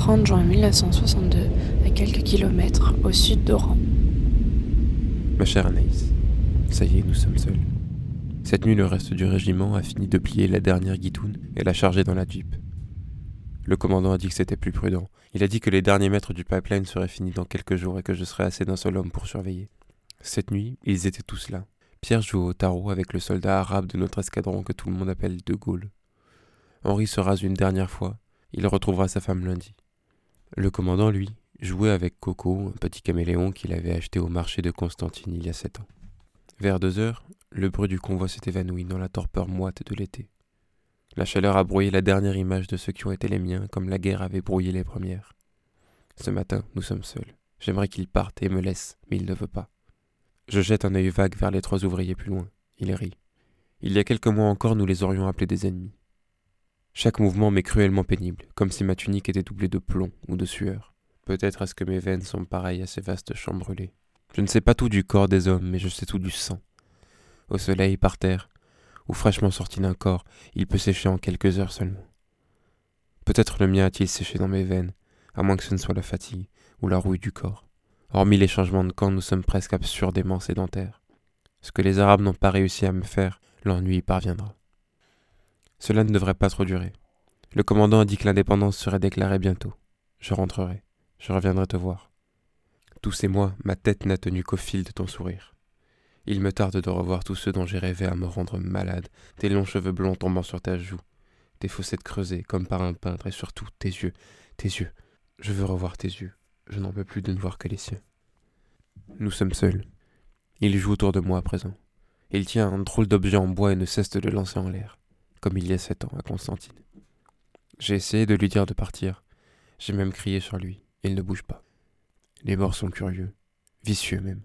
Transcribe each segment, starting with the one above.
30 juin 1962, à quelques kilomètres au sud d'Oran. Ma chère Anaïs, ça y est, nous sommes seuls. Cette nuit, le reste du régiment a fini de plier la dernière guitoune et l'a chargée dans la jeep. Le commandant a dit que c'était plus prudent. Il a dit que les derniers mètres du pipeline seraient finis dans quelques jours et que je serais assez d'un seul homme pour surveiller. Cette nuit, ils étaient tous là. Pierre joue au tarot avec le soldat arabe de notre escadron que tout le monde appelle De Gaulle. Henri se rase une dernière fois. Il retrouvera sa femme lundi. Le commandant, lui, jouait avec Coco, un petit caméléon qu'il avait acheté au marché de Constantine il y a sept ans. Vers deux heures, le bruit du convoi s'est évanoui dans la torpeur moite de l'été. La chaleur a brouillé la dernière image de ceux qui ont été les miens, comme la guerre avait brouillé les premières. Ce matin, nous sommes seuls. J'aimerais qu'il parte et me laisse, mais il ne veut pas. Je jette un œil vague vers les trois ouvriers plus loin. Il rit. Il y a quelques mois encore, nous les aurions appelés des ennemis. Chaque mouvement m'est cruellement pénible, comme si ma tunique était doublée de plomb ou de sueur. Peut-être est-ce que mes veines sont pareilles à ces vastes champs brûlés. Je ne sais pas tout du corps des hommes, mais je sais tout du sang. Au soleil, par terre, ou fraîchement sorti d'un corps, il peut sécher en quelques heures seulement. Peut-être le mien a-t-il séché dans mes veines, à moins que ce ne soit la fatigue ou la rouille du corps. Hormis les changements de camp, nous sommes presque absurdément sédentaires. Ce que les Arabes n'ont pas réussi à me faire, l'ennui y parviendra. Cela ne devrait pas trop durer. Le commandant a dit que l'indépendance serait déclarée bientôt. Je rentrerai. Je reviendrai te voir. Tous ces mois, ma tête n'a tenu qu'au fil de ton sourire. Il me tarde de revoir tous ceux dont j'ai rêvé à me rendre malade, tes longs cheveux blonds tombant sur ta joue, tes fossettes creusées comme par un peintre, et surtout tes yeux, tes yeux. Je veux revoir tes yeux. Je n'en peux plus de ne voir que les siens. Nous sommes seuls. Il joue autour de moi à présent. Il tient un drôle d'objet en bois et ne cesse de le lancer en l'air, comme il y a sept ans à Constantine. J'ai essayé de lui dire de partir. J'ai même crié sur lui. Il ne bouge pas. Les morts sont curieux, vicieux même.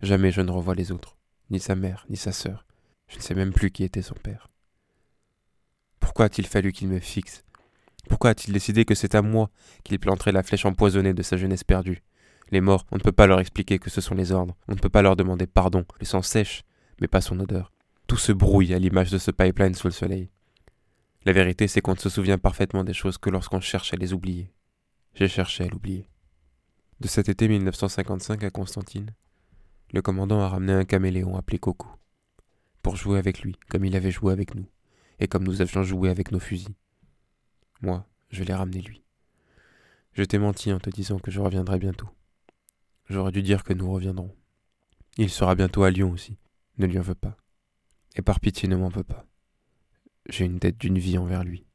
Jamais je ne revois les autres, ni sa mère, ni sa sœur. Je ne sais même plus qui était son père. Pourquoi a-t-il fallu qu'il me fixe? Pourquoi a-t-il décidé que c'est à moi qu'il planterait la flèche empoisonnée de sa jeunesse perdue? Les morts, on ne peut pas leur expliquer que ce sont les ordres, on ne peut pas leur demander pardon, le sang sèche, mais pas son odeur. Tout se brouille à l'image de ce pipeline sous le soleil. La vérité, c'est qu'on ne se souvient parfaitement des choses que lorsqu'on cherche à les oublier. J'ai cherché à l'oublier. De cet été 1955 à Constantine, le commandant a ramené un caméléon appelé Coco, pour jouer avec lui, comme il avait joué avec nous, et comme nous avions joué avec nos fusils. Moi, je l'ai ramené lui. Je t'ai menti en te disant que je reviendrai bientôt. J'aurais dû dire que nous reviendrons. Il sera bientôt à Lyon aussi. Ne lui en veux pas. Et par pitié ne m'en veux pas. J'ai une dette d'une vie envers lui.